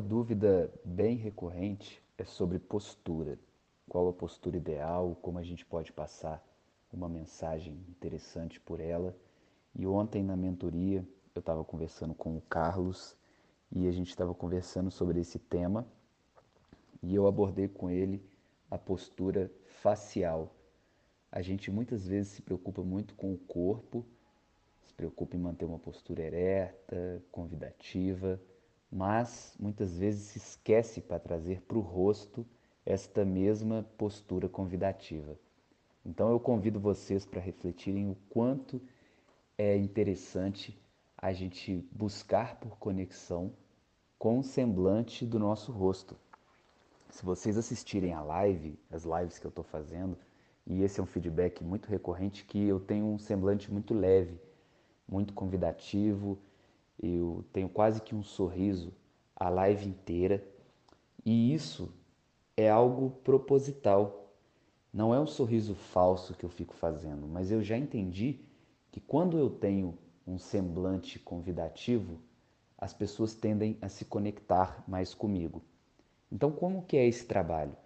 Uma dúvida bem recorrente é sobre postura. Qual a postura ideal, como a gente pode passar uma mensagem interessante por ela. E ontem na mentoria eu estava conversando com o Carlos e a gente estava conversando sobre esse tema e eu abordei com ele a postura facial. A gente muitas vezes se preocupa muito com o corpo, se preocupa em manter uma postura ereta, convidativa, mas muitas vezes se esquece para trazer para o rosto esta mesma postura convidativa. Então eu convido vocês para refletirem o quanto é interessante a gente buscar por conexão com o semblante do nosso rosto. Se vocês assistirem a live, as lives que eu estou fazendo, e esse é um feedback muito recorrente, que eu tenho um semblante muito leve, muito convidativo, eu tenho quase que um sorriso a live inteira, e isso é algo proposital. Não é um sorriso falso que eu fico fazendo, mas eu já entendi que quando eu tenho um semblante convidativo, as pessoas tendem a se conectar mais comigo. Então, como que é esse trabalho?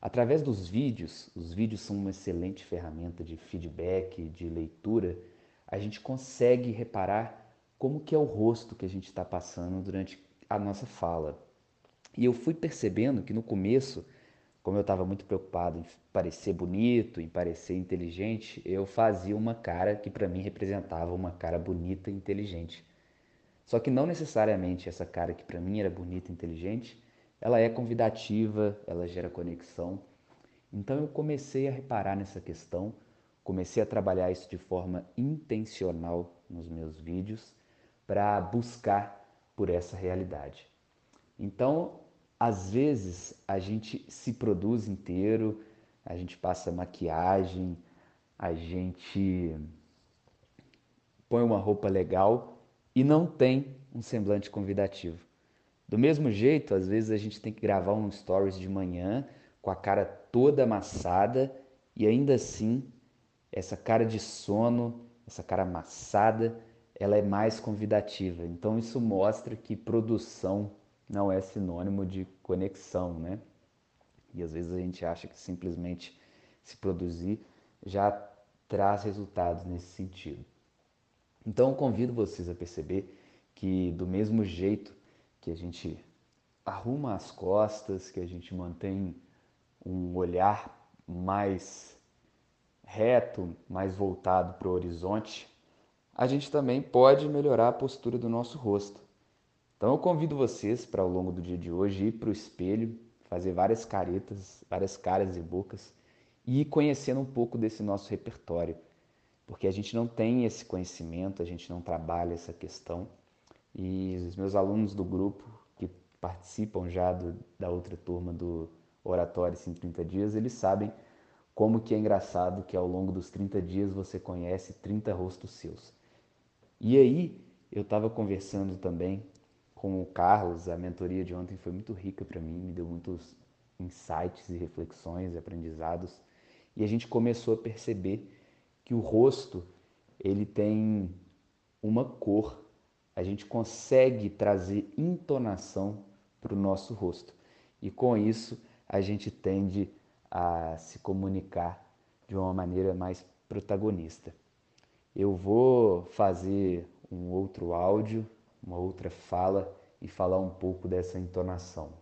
Através dos vídeos, os vídeos são uma excelente ferramenta de feedback, de leitura, a gente consegue reparar como que é o rosto que a gente está passando durante a nossa fala. E eu fui percebendo que no começo, como eu estava muito preocupado em parecer bonito, em parecer inteligente, eu fazia uma cara que para mim representava uma cara bonita e inteligente. Só que não necessariamente essa cara que para mim era bonita e inteligente, ela é convidativa, ela gera conexão. Então eu comecei a reparar nessa questão, comecei a trabalhar isso de forma intencional nos meus vídeos para buscar por essa realidade. Então, às vezes, a gente se produz inteiro, a gente passa maquiagem, a gente põe uma roupa legal e não tem um semblante convidativo. Do mesmo jeito, às vezes a gente tem que gravar um stories de manhã com a cara toda amassada e ainda assim essa cara de sono, essa cara amassada, ela é mais convidativa. Então isso mostra que produção não é sinônimo de conexão, né? E às vezes a gente acha que simplesmente se produzir já traz resultados nesse sentido. Então convido vocês a perceber que do mesmo jeito que a gente arruma as costas, que a gente mantém um olhar mais reto, mais voltado para o horizonte, a gente também pode melhorar a postura do nosso rosto. Então eu convido vocês para ao longo do dia de hoje ir para o espelho, fazer várias caretas, várias caras e bocas e ir conhecendo um pouco desse nosso repertório, porque a gente não tem esse conhecimento, a gente não trabalha essa questão. E os meus alunos do grupo que participam já do, da outra turma do Oratórios em 30 dias, eles sabem como que é engraçado que ao longo dos 30 dias você conhece 30 rostos seus. E aí eu estava conversando também com o Carlos, a mentoria de ontem foi muito rica para mim, me deu muitos insights e reflexões, aprendizados, e a gente começou a perceber que o rosto ele tem uma cor, a gente consegue trazer entonação para o nosso rosto. E com isso a gente tende a se comunicar de uma maneira mais protagonista. Eu vou fazer um outro áudio, uma outra fala e falar um pouco dessa entonação.